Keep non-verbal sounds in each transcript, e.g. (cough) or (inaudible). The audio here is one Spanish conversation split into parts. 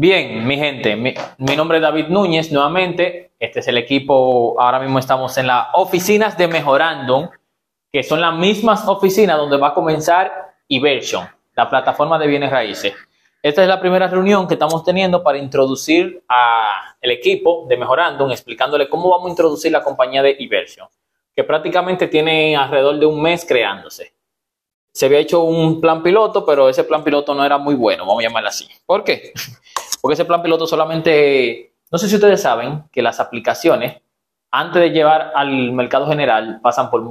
Bien, mi gente, mi, nombre es David Núñez nuevamente. Este es el equipo, ahora mismo estamos en las oficinas de Mejorandum, que son las mismas oficinas donde va a comenzar Iversion, la plataforma de bienes raíces. Esta es la primera reunión que estamos teniendo para introducir al equipo de Mejorandum, explicándole cómo vamos a introducir la compañía de Iversion, que prácticamente tiene alrededor de un mes creándose. Se había hecho un plan piloto, pero ese plan piloto no era muy bueno, vamos a llamarlo así. ¿Por qué? Porque ese plan piloto solamente, no sé si ustedes saben que las aplicaciones, antes de llevar al mercado general, pasan por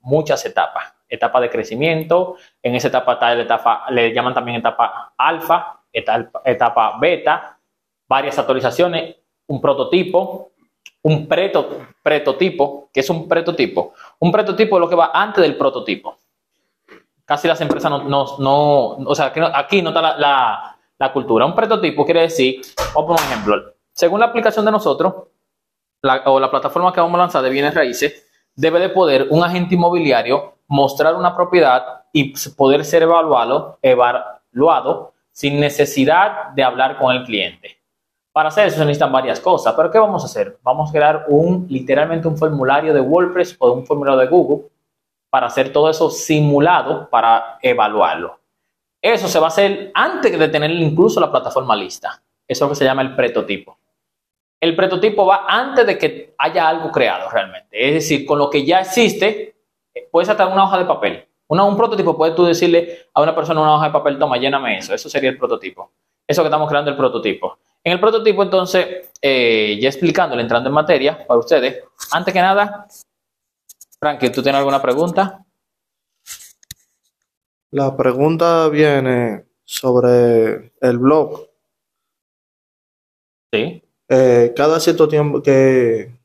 muchas etapas. Etapa de crecimiento, en esa etapa está la etapa, le llaman también etapa alfa, etapa, beta, varias actualizaciones, un prototipo, un preto, prototipo, que es un prototipo. Un prototipo es lo que va antes del prototipo. Casi las empresas no, no, no o sea, aquí no está la, la, cultura. Un prototipo quiere decir, vamos un ejemplo, según la aplicación de nosotros, o la plataforma que vamos a lanzar de bienes raíces, debe de poder un agente inmobiliario mostrar una propiedad y poder ser evaluado, evaluado sin necesidad de hablar con el cliente. Para hacer eso se necesitan varias cosas, pero ¿qué vamos a hacer? Vamos a crear un, literalmente un formulario de WordPress o un formulario de Google para hacer todo eso simulado para evaluarlo. Eso se va a hacer antes de tener incluso la plataforma lista. Eso es lo que se llama el prototipo. El prototipo va antes de que haya algo creado realmente. Es decir, con lo que ya existe, puedes sacar una hoja de papel. Un prototipo, puedes tú decirle a una persona una hoja de papel, toma, lléname eso. Eso sería el prototipo. Eso que estamos creando el prototipo. En el prototipo, entonces, eh, ya explicándole, entrando en materia para ustedes, antes que nada, Frankie, ¿tú tienes alguna pregunta? La pregunta viene sobre el blog. Sí. Eh, cada cierto tiempo que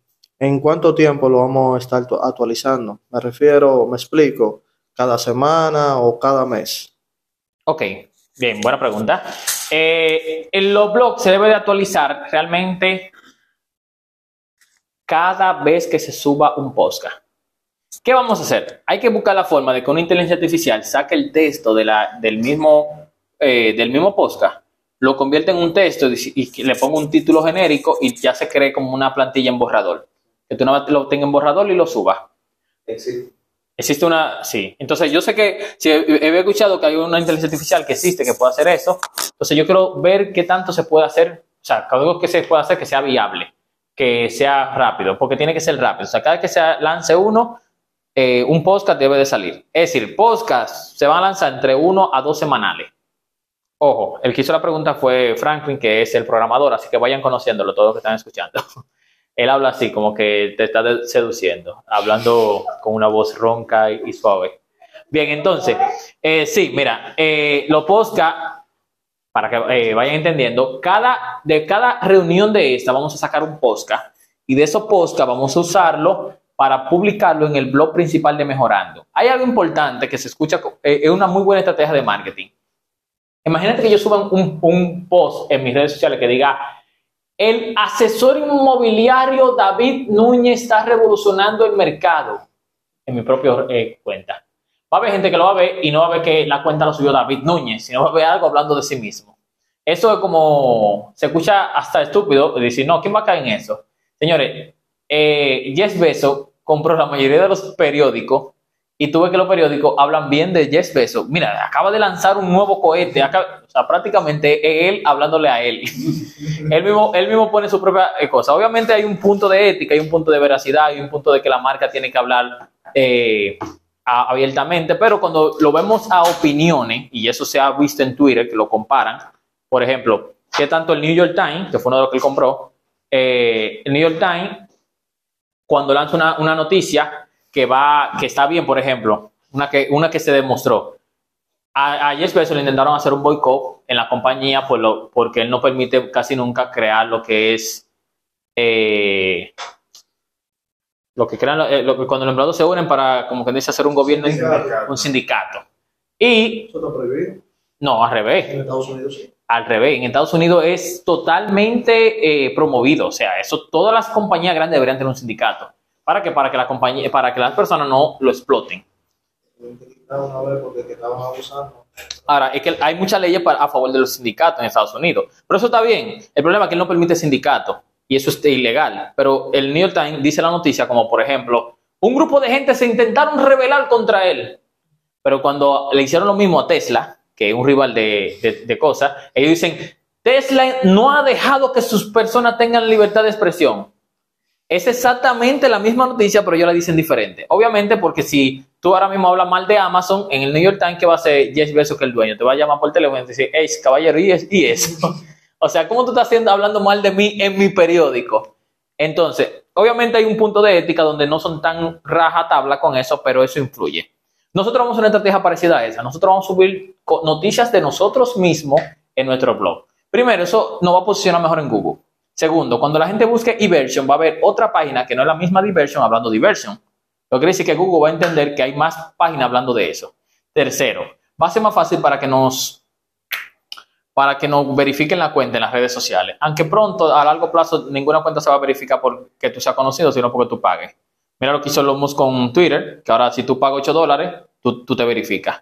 ¿En cuánto tiempo lo vamos a estar actualizando? Me refiero, me explico, cada semana o cada mes. Ok, bien, buena pregunta. Eh, en los blogs se debe de actualizar realmente cada vez que se suba un podcast. ¿Qué vamos a hacer? Hay que buscar la forma de que una inteligencia artificial saque el texto de la, del, mismo, eh, del mismo podcast, lo convierta en un texto y, y le ponga un título genérico y ya se cree como una plantilla en borrador que tú no lo tengas en borrador y lo subas. Existe. Existe una, sí. Entonces yo sé que, si he, escuchado que hay una inteligencia artificial que existe que puede hacer eso, entonces yo quiero ver qué tanto se puede hacer, o sea, cada vez que se puede hacer que sea viable, que sea rápido, porque tiene que ser rápido. O sea, cada vez que se lance uno, eh, un podcast debe de salir. Es decir, podcast se van a lanzar entre uno a dos semanales. Ojo, el que hizo la pregunta fue Franklin, que es el programador, así que vayan conociéndolo todos los que están escuchando. (laughs) él habla así, como que te está seduciendo, hablando con una voz ronca y, suave. Bien, entonces, eh, sí, mira, eh, lo posca, para que eh, vayan entendiendo, cada, de cada reunión de esta vamos a sacar un posca y de esos posca vamos a usarlo para publicarlo en el blog principal de Mejorando. Hay algo importante que se escucha, es una muy buena estrategia de marketing. Imagínate que yo suba un, un post en mis redes sociales que diga, el asesor inmobiliario David Núñez está revolucionando el mercado en mi propia eh, cuenta. Va a haber gente que lo va a ver y no va a ver que la cuenta lo subió David Núñez, sino va a ver algo hablando de sí mismo. Eso es como, se escucha hasta estúpido decir, no, ¿quién va a caer en eso? Señores, eh, Jeff compró la mayoría de los periódicos y tuve que los periódicos hablan bien de Jeff Bezos. Mira, acaba de lanzar un nuevo cohete, o sea, prácticamente él hablándole a él. (laughs) él, mismo, él mismo pone su propia eh, cosa. Obviamente hay un punto de ética, hay un punto de veracidad, hay un punto de que la marca tiene que hablar eh, abiertamente, pero cuando lo vemos a opiniones, y eso se ha visto en Twitter, que lo comparan, por ejemplo, que tanto el New York Times, que fue uno de los que él compró, eh, el New York Times, cuando lanza una, una noticia, que va, que está bien, por ejemplo, una que, una que se demostró. A, a Jeff Bezos le intentaron hacer un boicot en la compañía por lo, porque él no permite casi nunca crear lo que es eh, lo que crean eh, lo que cuando los empleados se unen para como que dice hacer un gobierno sindicato. un sindicato y ¿Eso está prohibido? no al revés En Estados Unidos sí. Al revés en Estados Unidos es totalmente eh, promovido o sea eso todas las compañías grandes deberían tener un sindicato ¿Para que Para que, la compañía, para que las personas no lo exploten. Ahora, es que hay muchas leyes para- a favor de los sindicatos en Estados Unidos. Pero eso está bien. El problema es que él no permite sindicatos. Y eso es ilegal. Pero el New York Times dice la noticia como, por ejemplo, un grupo de gente se intentaron rebelar contra él. Pero cuando le hicieron lo mismo a Tesla, que es un rival de, de- cosas, ellos dicen, Tesla no ha dejado que sus personas tengan libertad de expresión. Es exactamente la misma noticia, pero ellos la dicen diferente. Obviamente, porque si tú ahora mismo hablas mal de Amazon, en el New York Times, ¿qué va a hacer Jeff Bezos que el dueño? Te va a llamar por teléfono y te dice, hey, caballero, y, es- y eso. (laughs) o sea, ¿cómo tú estás haciendo, hablando mal de mí en mi periódico? Entonces, obviamente hay un punto de ética donde no son tan raja tabla con eso, pero eso influye. Nosotros vamos a una estrategia parecida a esa. Nosotros vamos a subir noticias de nosotros mismos en nuestro blog. Primero, eso nos va a posicionar mejor en Google. Segundo, cuando la gente busque Eversion, va a haber otra página que no es la misma de Eversion hablando de. Lo que quiere decir que Google va a entender que hay más páginas hablando de eso. Tercero, va a ser más fácil para que nos para que nos verifiquen la cuenta en las redes sociales. Aunque pronto, a largo plazo, ninguna cuenta se va a verificar porque tú seas conocido, sino porque tú pagues. Mira lo que hizo Elon Musk con Twitter, que ahora si tú pagas 8 dólares, tú, tú te verificas.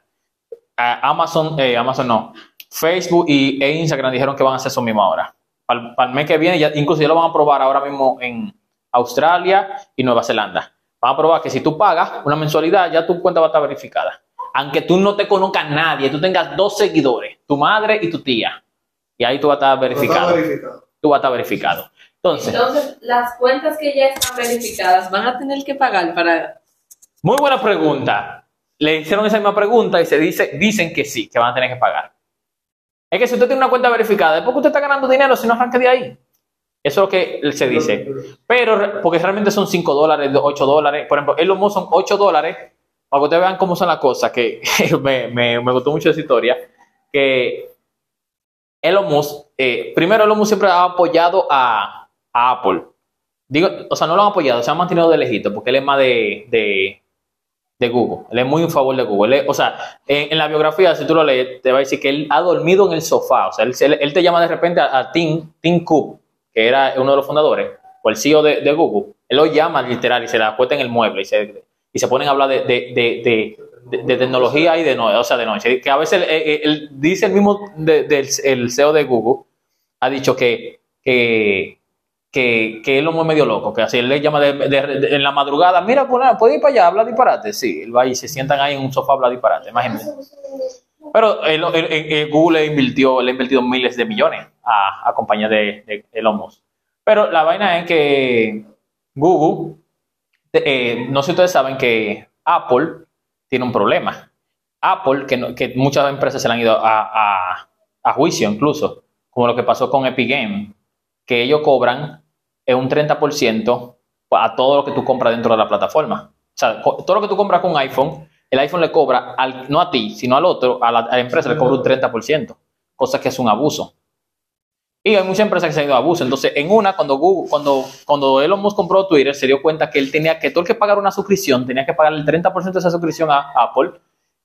Amazon, eh, Amazon no, Facebook y, e Instagram dijeron que van a hacer eso mismo ahora. Para, el mes que viene, ya, incluso ya lo van a probar ahora mismo en Australia y Nueva Zelanda. Van a probar que si tú pagas una mensualidad, ya tu cuenta va a estar verificada. Aunque tú no te conozcas nadie, tú tengas dos seguidores, tu madre y tu tía. Y ahí tú vas a estar verificado. Tú vas a estar verificado. Entonces, Entonces, las cuentas que ya están verificadas van a tener que pagar para... Muy buena pregunta. Le hicieron esa misma pregunta y se dice, dicen que sí, que van a tener que pagar. Es que si usted tiene una cuenta verificada, después que usted está ganando dinero si no arranca de ahí. Eso es lo que se dice. Pero, porque realmente son 5 dólares, 8 dólares. Por ejemplo, Elon Musk son 8 dólares. Para que ustedes vean cómo son las cosas, que (laughs) me, me, me gustó mucho esa historia. Que Elon Musk, eh, primero Elon Musk siempre ha apoyado a, a Apple. Digo, o sea, no lo han apoyado, se han mantenido de lejito, porque él es más de, de, de Google. Él es muy en favor de Google. O sea, en, la biografía, si tú lo lees, te va a decir que él ha dormido en el sofá. O sea, él, él- él te llama de repente a, Tim, Tim Cook, que era uno de los fundadores, o el CEO de, de Google. Él lo llama literal y se la acuesta en el mueble y se, y se ponen a hablar de, de, de, tecnología y de noche, o sea, de noche. Que a veces dice el mismo de- del el CEO de Google, ha dicho que, que, que él lo medio loco, que así él le llama de- de- en la madrugada, mira, ¿puede ir para allá, habla disparate? Sí, él va y se sientan ahí en un sofá a hablar disparate, imagínate. Pero él- él- él- Google le invirtió, le ha invertido miles de millones a, a compañías de, Elon. Pero la vaina es que Google, eh, no sé si ustedes saben que Apple tiene un problema. Apple, que, no- que muchas empresas se le han ido a, a- a juicio incluso, como lo que pasó con Epic Game, que ellos cobran eh, un 30% a todo lo que tú compras dentro de la plataforma. O sea, todo lo que tú compras con iPhone, el iPhone le cobra, al, no a ti, sino al otro, a la, a la empresa le cobra un 30%, cosa que es un abuso. Y hay muchas empresas que se han ido a abuso. Entonces, en una, cuando Google, cuando, cuando Elon Musk compró Twitter, se dio cuenta que él tenía que, todo el que pagar una suscripción, tenía que pagar el 30% de esa suscripción a Apple,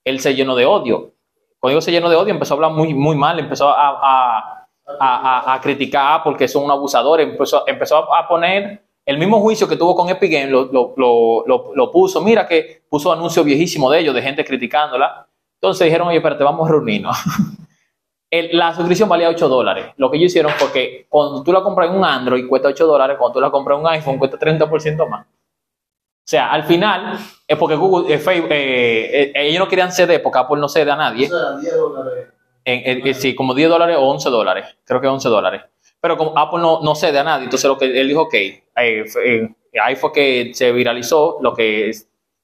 él se llenó de odio. Cuando digo se llenó de odio, empezó a hablar muy, muy mal, empezó a, a, a, a- a criticar a Apple, que son un abusador, empezó, empezó a poner el mismo juicio que tuvo con Epic Games, lo, lo- lo puso. Mira que puso anuncios viejísimos de ellos, de gente criticándola. Entonces dijeron, oye, espérate, vamos a reunirnos. (laughs) El- la suscripción valía 8 dólares. Lo que ellos hicieron fue que cuando tú la compras en un Android cuesta 8 dólares, cuando tú la compras en un iPhone cuesta 30% más. O sea, al final es porque Google, eh, Facebook, eh, eh, ellos no querían ceder, porque Apple no cede a nadie. O sea, 10 dólares. En, en- en- sí, como 10 dólares o 11 dólares. Creo que 11 dólares. Pero como Apple no, no cede a nadie, entonces lo que él dijo, ok, eh, eh, ahí fue que se viralizó lo que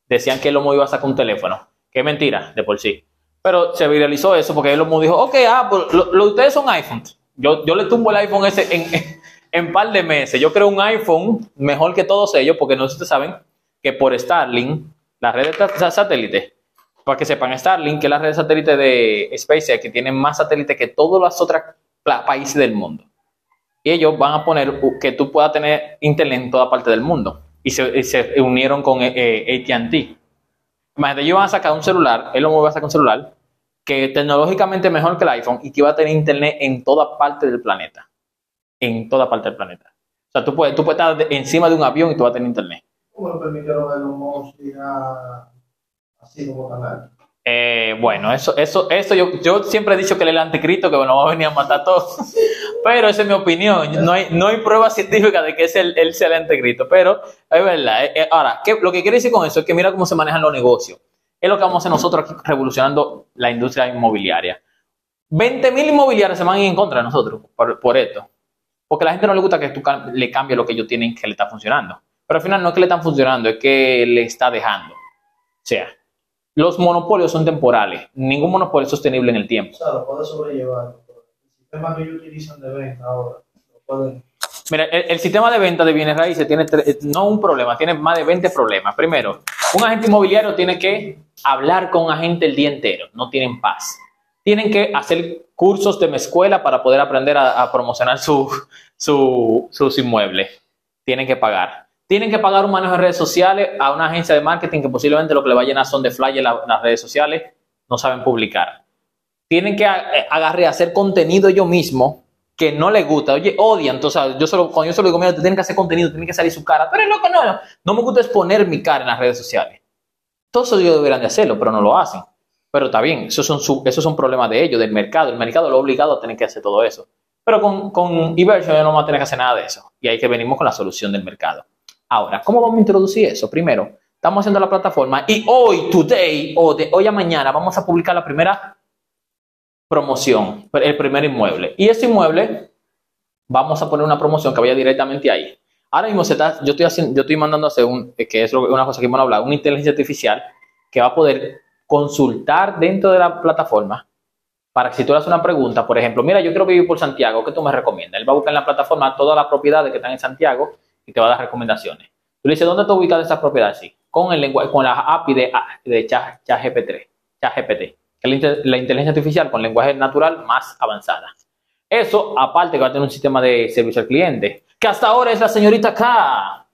decían que Elon Musk iba a sacar un teléfono. Que es mentira, de por sí. Pero se viralizó eso porque Elon Musk dijo, ok, Apple, lo, lo- ustedes son iPhones. Yo, yo le tumbo el iPhone ese en, (laughs) en, par de meses. Yo creo un iPhone mejor que todos ellos porque no sé si ustedes saben que por Starlink, la red de ta- satélite, para que sepan, Starlink, que es la red satélite de SpaceX, que tiene más satélites que todos los otros países del mundo. Y ellos van a poner que tú puedas tener internet en toda parte del mundo. Y se, unieron con eh, eh, ATT. Imagínate, ellos van a sacar un celular, él va a sacar un celular que tecnológicamente mejor que el iPhone y que va a tener internet en toda parte del planeta. En toda parte del planeta. O sea, tú puedes, tú puedes estar encima de un avión y tú vas a tener internet. ¿Cómo le permitieron a Elon Musk ir a- así como? Eh, bueno, eso, eso, eso yo, yo siempre he dicho que él es el anticristo, que nos va a venir a matar a todos. (laughs) Pero esa es mi opinión. No hay, no hay prueba científica de que es el, él sea el anticristo. Pero es verdad. Eh, eh, ahora, ¿qué- lo que quiere decir con eso es que mira cómo se manejan los negocios. Es lo que vamos a hacer nosotros aquí revolucionando la industria inmobiliaria. 20.000 inmobiliarios se van en contra de nosotros por, por esto. Porque a la gente no le gusta que tú le cambies lo que ellos tienen que le está funcionando. Pero al final no es que le están funcionando, es que le está dejando. O sea, los monopolios son temporales. Ningún monopolio es sostenible en el tiempo. O sea, lo puede sobrellevar. El sistema que ellos utilizan de venta ahora, lo pueden... Mira, el, el sistema de venta de bienes raíces tiene tre- no un problema, tiene más de 20 problemas. Primero, un agente inmobiliario tiene que hablar con un agente el día entero, no tienen paz. Tienen que hacer cursos de escuela para poder aprender a, a promocionar su, su- sus inmuebles. Tienen que pagar. Tienen que pagar un manejo de redes sociales a una agencia de marketing que posiblemente lo que le va a llenar son de flyers la- las redes sociales, no saben publicar. Tienen que eh, agarrar y hacer contenido ellos mismos que no les gusta, oye, odian, entonces yo solo, cuando yo solo digo, mira, tú tienes que hacer contenido, tiene que salir su cara, pero loco, no, no, no me gusta exponer mi cara en las redes sociales. Todo eso ellos deberían de hacerlo, pero no lo hacen. Pero está bien, esos son, su- esos son problemas de ellos, del mercado. El mercado lo ha obligado a tener que hacer todo eso. Pero con, con Eversion no vamos a tener que hacer nada de eso. Y ahí que venimos con la solución del mercado. Ahora, ¿cómo vamos a introducir eso? Primero, estamos haciendo la plataforma y hoy, today, o de hoy a mañana, vamos a publicar la primera promoción, el primer inmueble. Y ese inmueble, vamos a poner una promoción que vaya directamente ahí. Ahora mismo se está, yo estoy haciendo, yo estoy mandando a hacer un, que es una cosa que hemos hablado, una inteligencia artificial que va a poder consultar dentro de la plataforma para que si tú le haces una pregunta, por ejemplo, mira, yo quiero vivir por Santiago, ¿qué tú me recomiendas? Él va a buscar en la plataforma todas las propiedades que están en Santiago y te va a dar recomendaciones. Tú le dices, ¿dónde está ubicada esa propiedad? Sí, con el lenguaje, con la API de, de Chat- ChatGPT, ChatGPT, que es la inteligencia artificial con lenguaje natural más avanzada. Eso, aparte que va a tener un sistema de servicio al cliente, que hasta ahora es la señorita K,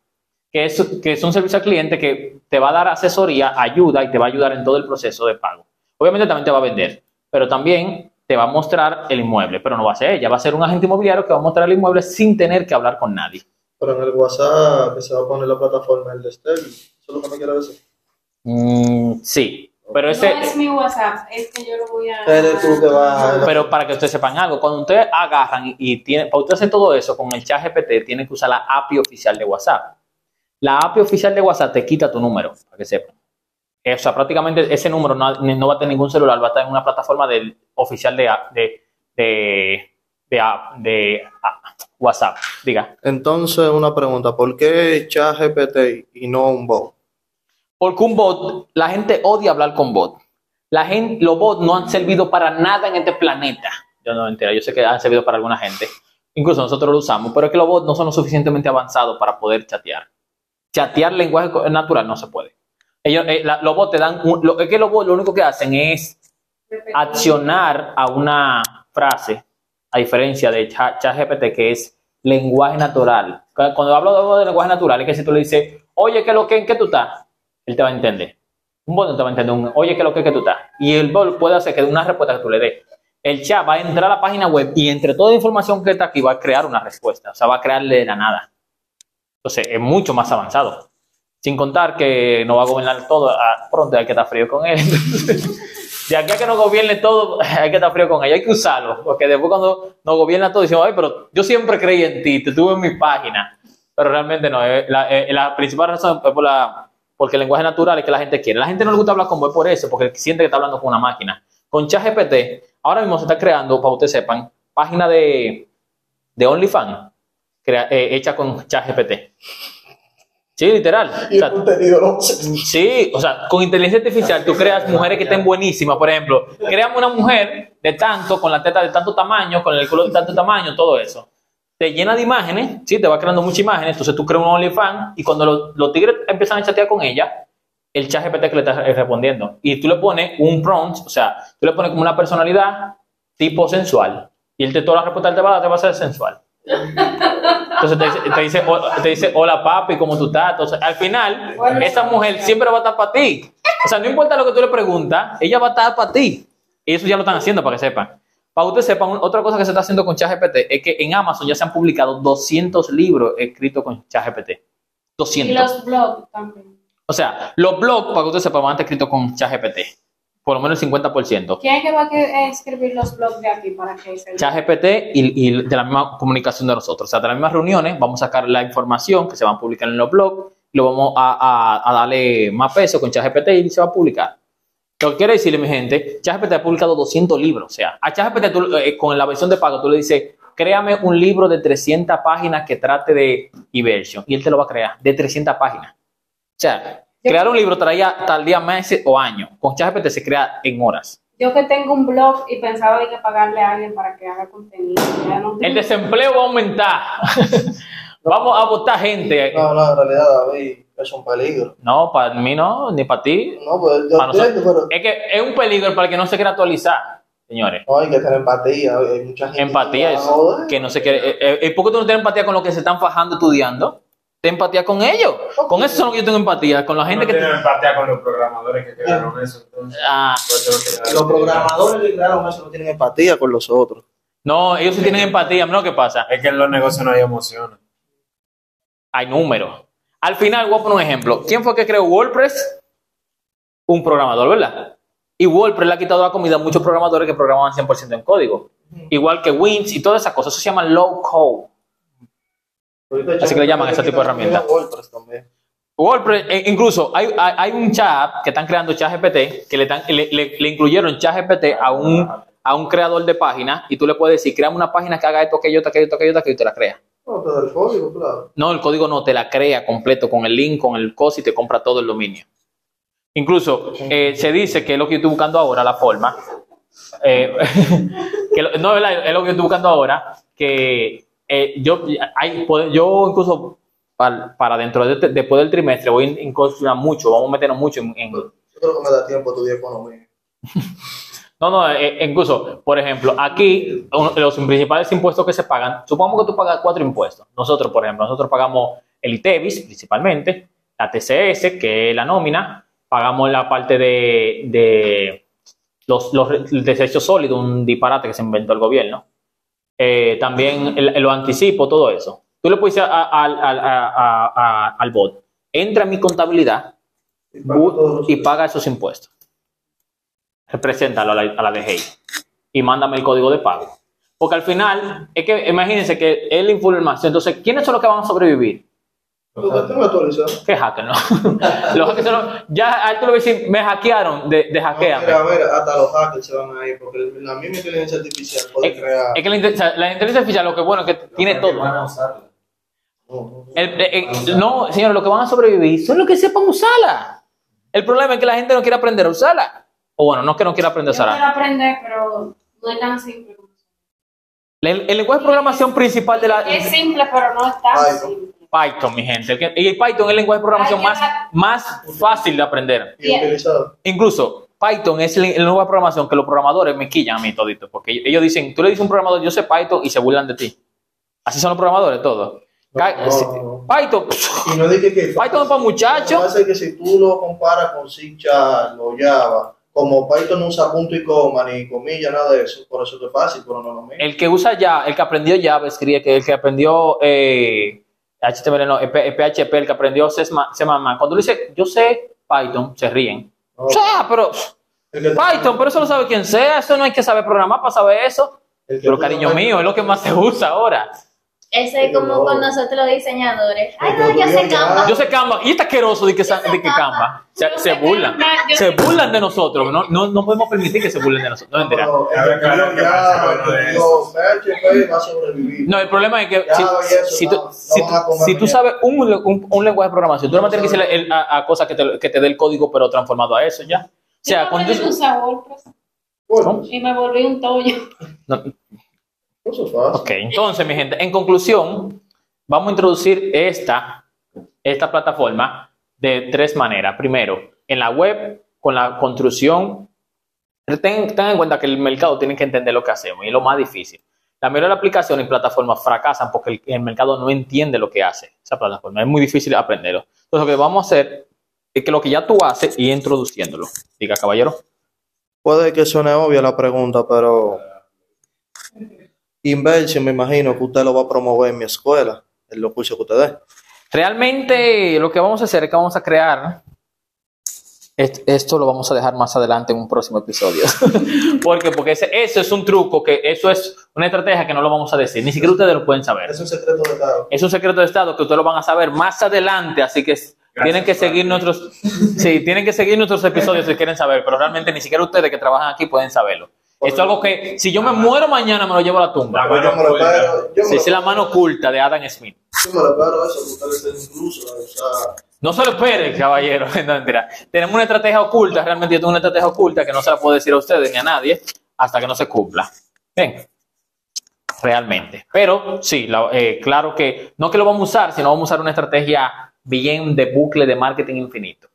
que es, que es un servicio al cliente que te va a dar asesoría, ayuda y te va a ayudar en todo el proceso de pago. Obviamente también te va a vender, pero también te va a mostrar el inmueble, pero no va a ser ella, va a ser un agente inmobiliario que va a mostrar el inmueble sin tener que hablar con nadie. Pero en el WhatsApp que se va a poner la plataforma, el de Estel, eso es lo que me quiere decir. Mm, sí, pero ese... No es mi WhatsApp, es que yo lo voy a. Eres tú que vas... Pero para que ustedes sepan algo, cuando ustedes agarran y, y tienen, para ustedes hacer todo eso con el chat GPT, tienen que usar la API oficial de WhatsApp. La API oficial de WhatsApp te quita tu número, para que sepan. O sea, prácticamente ese número no, no va a tener ningún celular, va a estar en una plataforma del, oficial de, de, de, de, de, ah, WhatsApp. Diga. Entonces, una pregunta, ¿por qué ChatGPT y no un bot? Porque un bot, la gente odia hablar con bot. La gente, los bots no han servido para nada en este planeta. Yo no mentira, yo sé que han servido para alguna gente. Incluso nosotros lo usamos, pero es que los bots no son lo suficientemente avanzados para poder chatear. Chatear lenguaje natural no se puede. Ellos, eh, la- los bots te dan, un- lo, es que los bots lo único que hacen es accionar a una frase, a diferencia de Cha- ChatGPT, que es lenguaje natural. Cu- Cuando hablo de, lenguaje natural, es que si tú le dices, oye, ¿qué es lo que, en qué tú estás? Él te va a entender. Un bot no te va a entender un, oye, ¿qué es lo que, qué tú estás? Y el bot puede hacer que una respuesta que tú le des. El chat va a entrar a la página web y entre toda la información que está aquí va a crear una respuesta. O sea, va a crearle de la nada. Entonces, es mucho más avanzado. Sin contar que no va a gobernar todo. ah, pronto hay que estar frío con él. De aquí a que no gobierne todo, (laughs) hay que estar frío con él. Hay que usarlo. Porque después cuando nos gobierna todo, decimos, ay, pero yo siempre creí en ti, te tuve en mi página. Pero realmente no. eh, La, eh, la principal razón es por la, porque el lenguaje natural es que la gente quiere. La gente no le gusta hablar con vos por eso, porque siente que está hablando con una máquina. Con ChatGPT, ahora mismo se está creando, para ustedes sepan, página de, de OnlyFans eh, hecha con ChatGPT. Sí, literal. O sea, contenido no (laughs) Sí, o sea, con inteligencia artificial tú creas mujeres que estén buenísimas, por ejemplo, creamos una mujer de tanto, con la teta de tanto tamaño, con el culo de tanto tamaño, todo eso. Te llena de imágenes, sí, te va creando muchas imágenes, entonces tú creas un OnlyFans y cuando los, los tigres empiezan a chatear con ella, el chat GPT que le está respondiendo. Y tú le pones un prompt, o sea, tú le pones como una personalidad tipo sensual y él te toda la respuesta que te va a dar te va a ser sensual. Entonces te dice, te dice, "Ho- te dice, hola papi, ¿cómo tú estás? Entonces, al final, esa mujer siempre va a estar para ti. O sea, no importa lo que tú le preguntas, ella va a estar para ti. Y eso ya lo están haciendo para que sepan. Para que ustedes sepan, otra cosa que se está haciendo con ChatGPT es que en Amazon ya se han publicado 200 libros escritos con ChatGPT. Y 200. los blogs también. O sea, los blogs, para que ustedes sepan, van a estar escritos con ChatGPT. Por lo menos el 50%. ¿Quién es que va a escribir los blogs de aquí para que se ChatGPT y, y de la misma comunicación de nosotros. O sea, de las mismas reuniones vamos a sacar la información que se va a publicar en los blogs lo vamos a, a- a darle más peso con ChatGPT y se va a publicar. Lo que quiero decirle, mi gente, ChatGPT ha publicado 200 libros. O sea, a ChatGPT tú, eh, con la versión de pago tú le dices, créame un libro de 300 páginas que trate de Eversion. Y él te lo va a crear, de 300 páginas. O sea, crear un libro traía tal día meses o años. Con ChatGPT se crea en horas. Yo que tengo un blog y pensaba de que pagarle a alguien para que haga contenido. Ya no El desempleo va a aumentar. (laughs) Vamos a votar gente. No, no, en realidad, David, es un peligro. No, para mí no, ni para ti. No, pues yo entiendo, pero Es que es un peligro para el que no se quiera actualizar, señores. no hay que tener empatía. Hay mucha gente Empatía que es que no se quiere. eh, eh, ¿Por qué tú no tienes empatía con los que se están fajando estudiando? Ten empatía con ellos. Con eso es lo que yo tengo empatía. Con la gente no que. tienen empatía con los programadores que crearon eso. Entonces, Ah, pues, tengo Los programadores que crearon eso no tienen empatía con los otros. no, ellos sí tienen (laughs) empatía. ¿No qué pasa? Es que en los negocios no hay emociones. Hay números. Al final, voy a poner un ejemplo. ¿Quién fue que creó WordPress? Un programador, ¿verdad? Y WordPress le ha quitado la comida a muchos programadores que programaban 100% en código. Igual que Wins y todas esas cosas. Eso se llama low code. Así que le llaman ese tipo de herramientas. WordPress también. WordPress, eh, incluso hay, hay, hay un chat que están creando ChatGPT, que le, le, le- le incluyeron ChatGPT a un, a un creador de páginas y tú le puedes decir, créame una página que haga esto, aquello, aquello, aquello, aquello, y te la crea. No, pero el código, claro. No, el código no, te la crea completo con el link, con el coso y te compra todo el dominio. Incluso eh, se dice que es lo que yo estoy buscando ahora, la forma. eh, (laughs) que lo- no, es lo que yo estoy buscando ahora, que eh, yo, hay, yo incluso para, para dentro de, después del trimestre voy a incursionar mucho, vamos a meternos mucho en, en- Yo creo que me da tiempo estudiar economía. (laughs) no, no, eh, incluso, por ejemplo, aquí los principales impuestos que se pagan, supongamos que tú pagas cuatro impuestos. Nosotros, por ejemplo, nosotros pagamos el ITEVIS principalmente, la TCS, que es la nómina, pagamos la parte de, de los, los el desecho sólido, un disparate que se inventó el gobierno. Eh, también el, el anticipo, todo eso. Tú le puedes decir a- a- a- al bot, entra en mi contabilidad Y los y paga esos impuestos. Represéntalo a la, a la DGI y mándame el código de pago. Porque al final, es que imagínense que es la información. Entonces, ¿quiénes son los que van a sobrevivir? Lo que tengo actualizado. ¿Qué hacker, no? (laughs) los hackers son los- ya a tú le vas a decir, me hackearon de, de hackeame. Mira, mira, hasta los hackers se van a ir, porque la misma inteligencia artificial puede Es, crear. es que la, inte- o sea, la inteligencia artificial lo que bueno es que tiene todo. No, no, El- eh, eh, no, señores, los que van a sobrevivir son los que sepan usarla. El problema es que la gente no quiere aprender a usarla. O bueno, no es que no quiera aprender a Yo quiero usarla. aprender, pero no es tan simple. El, el lenguaje de programación principal de la... Es simple, pero no es tan simple. Python, mi gente. Y el Python es el lenguaje de programación más, fácil de aprender. Y utilizado. Incluso Python es lenguaje de programación que los programadores me quillan a mí todito. Porque ellos- dicen, tú le dices a un programador, yo sé Python y se burlan de ti. Así son los programadores, todos. No, no. Python, Y no dije que. (laughs) Python es para muchachos. Lo que pasa es que si tú lo comparas con C o Java, como Python no usa punto y coma ni comilla, nada de eso, por eso es fácil, pero no es lo mismo. El que usa ya, el que aprendió Java, escribe que el que aprendió eh, HTML, no, eh, PHP, el que aprendió C++, cuando le dice, yo sé Python, se ríen. O sea, pero Python, pero eso lo sabe quien sea, eso no hay que saber programar para saber eso. Pero cariño mío, es lo que más se usa ahora. Eso es como con nosotros los diseñadores. Ay, no, yo sé Canva. Yo sé Canva, y está asqueroso de que, sa- de que Canva. Se, se burlan. Se burlan de nosotros. No, no, no podemos permitir que se burlen de nosotros. No, mentira. No, el problema es que si, si no, tú, no si, comer si tú sabes un, un, un lenguaje de programación, tú no tener que decirle a, a cosas que te, que te dé el código, pero transformado a eso ya. O sea, cuando y me volví un tollo. Eso es fácil. Ok, entonces, mi gente, en conclusión, vamos a introducir esta, esta plataforma de tres maneras. Primero, en la web, con la construcción. Ten, ten en cuenta que el mercado tiene que entender lo que hacemos y es lo más difícil. La mayoría de las aplicaciones y plataformas fracasan porque el, el mercado no entiende lo que hace esa plataforma. Es muy difícil aprenderlo. Entonces, lo que vamos a hacer es que lo que ya tú haces, ir introduciéndolo. Diga, caballero. Puede que suene obvia la pregunta, pero Inversión, me imagino que usted lo va a promover en mi escuela, en los cursos que usted dé. Realmente lo que vamos a hacer es que vamos a crear Est- Esto lo vamos a dejar más adelante en un próximo episodio. (laughs) ¿Por qué? Porque ese- eso es un truco, que eso es una estrategia que no lo vamos a decir. Ni siquiera ustedes lo pueden saber. Es un secreto de Estado. Es un secreto de Estado que ustedes lo van a saber más adelante, así que tienen que seguir nuestros, sí, tienen que seguir nuestros episodios si quieren saber, pero realmente ni siquiera ustedes que trabajan aquí pueden saberlo. Esto es algo que si yo me muero mañana me lo llevo a la tumba. La yo me lo oculta. espero. Yo me Sí, lo es la mano oculta de Adam Smith. Yo me lo espero eso, incluso. O sea, No se lo esperen, caballero. (laughs) No, mentira. Tenemos una estrategia oculta, realmente yo tengo una estrategia oculta que no se la puedo decir a ustedes ni a nadie hasta que no se cumpla. Bien. Realmente. Pero sí, la- eh, claro que no que lo vamos a usar, sino vamos a usar una estrategia bien de bucle de marketing infinito.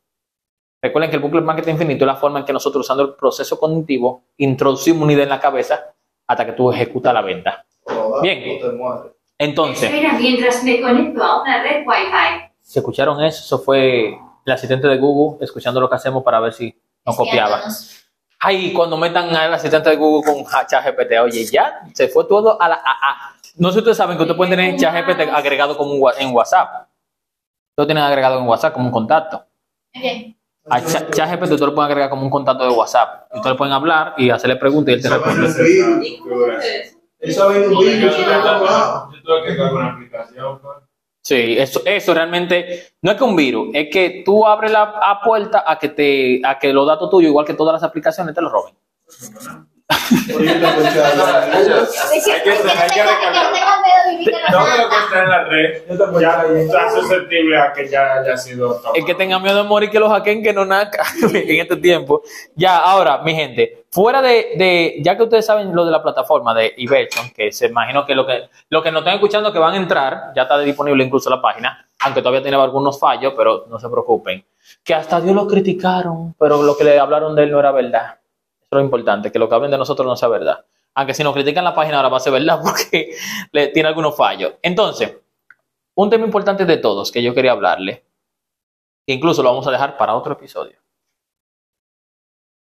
Recuerden que el bucle marketing infinito es la forma en que nosotros, usando el proceso cognitivo, introducimos una idea en la cabeza hasta que tú ejecutas la venta. Bien. Entonces, Espera mientras me conecto a una red Wi-Fi. si escucharon eso, eso fue el asistente de Google escuchando lo que hacemos para ver si no copiaba. Ay, cuando metan al asistente de Google con ChatGPT, oye, ya se fue todo a la. a- a- No sé si ustedes saben que ustedes pueden tener ChatGPT agregado como un en WhatsApp. Lo tienen agregado en WhatsApp como un contacto. Ok. A Cha- ChatGPT ustedes lo pueden agregar como un contacto de WhatsApp. Ustedes le pueden hablar y hacerle preguntas y él te Eso responde. ¿Y es eso? En un vídeo. Yo tuve que cargar una aplicación. pues. Sí, eso, eso realmente no es que un virus, es que tú abres la a puerta a que te a que los datos tuyos, igual que todas las aplicaciones, te los roben. Es Hay que- es que hay que tenga- Todo lo que está en la red ya está susceptible a que ya haya sido tomado. El que tenga miedo de morir, que lo hackeen, que no naca (laughs) en este tiempo. Ya, ahora, mi gente, fuera de, de- ya que ustedes saben lo de la plataforma de Iverson, que se imagino que lo que lo que nos están escuchando que van a entrar, ya está disponible incluso la página, aunque todavía tiene algunos fallos, pero no se preocupen. Que hasta Dios lo criticaron, pero lo que le hablaron de él no era verdad. Eso es lo importante, que lo que hablen de nosotros no sea verdad. Aunque si nos critican la página ahora va a ser verdad (laughs) porque le, tiene algunos fallos. Entonces, un tema importante de todos que yo quería hablarle, incluso lo vamos a dejar para otro episodio.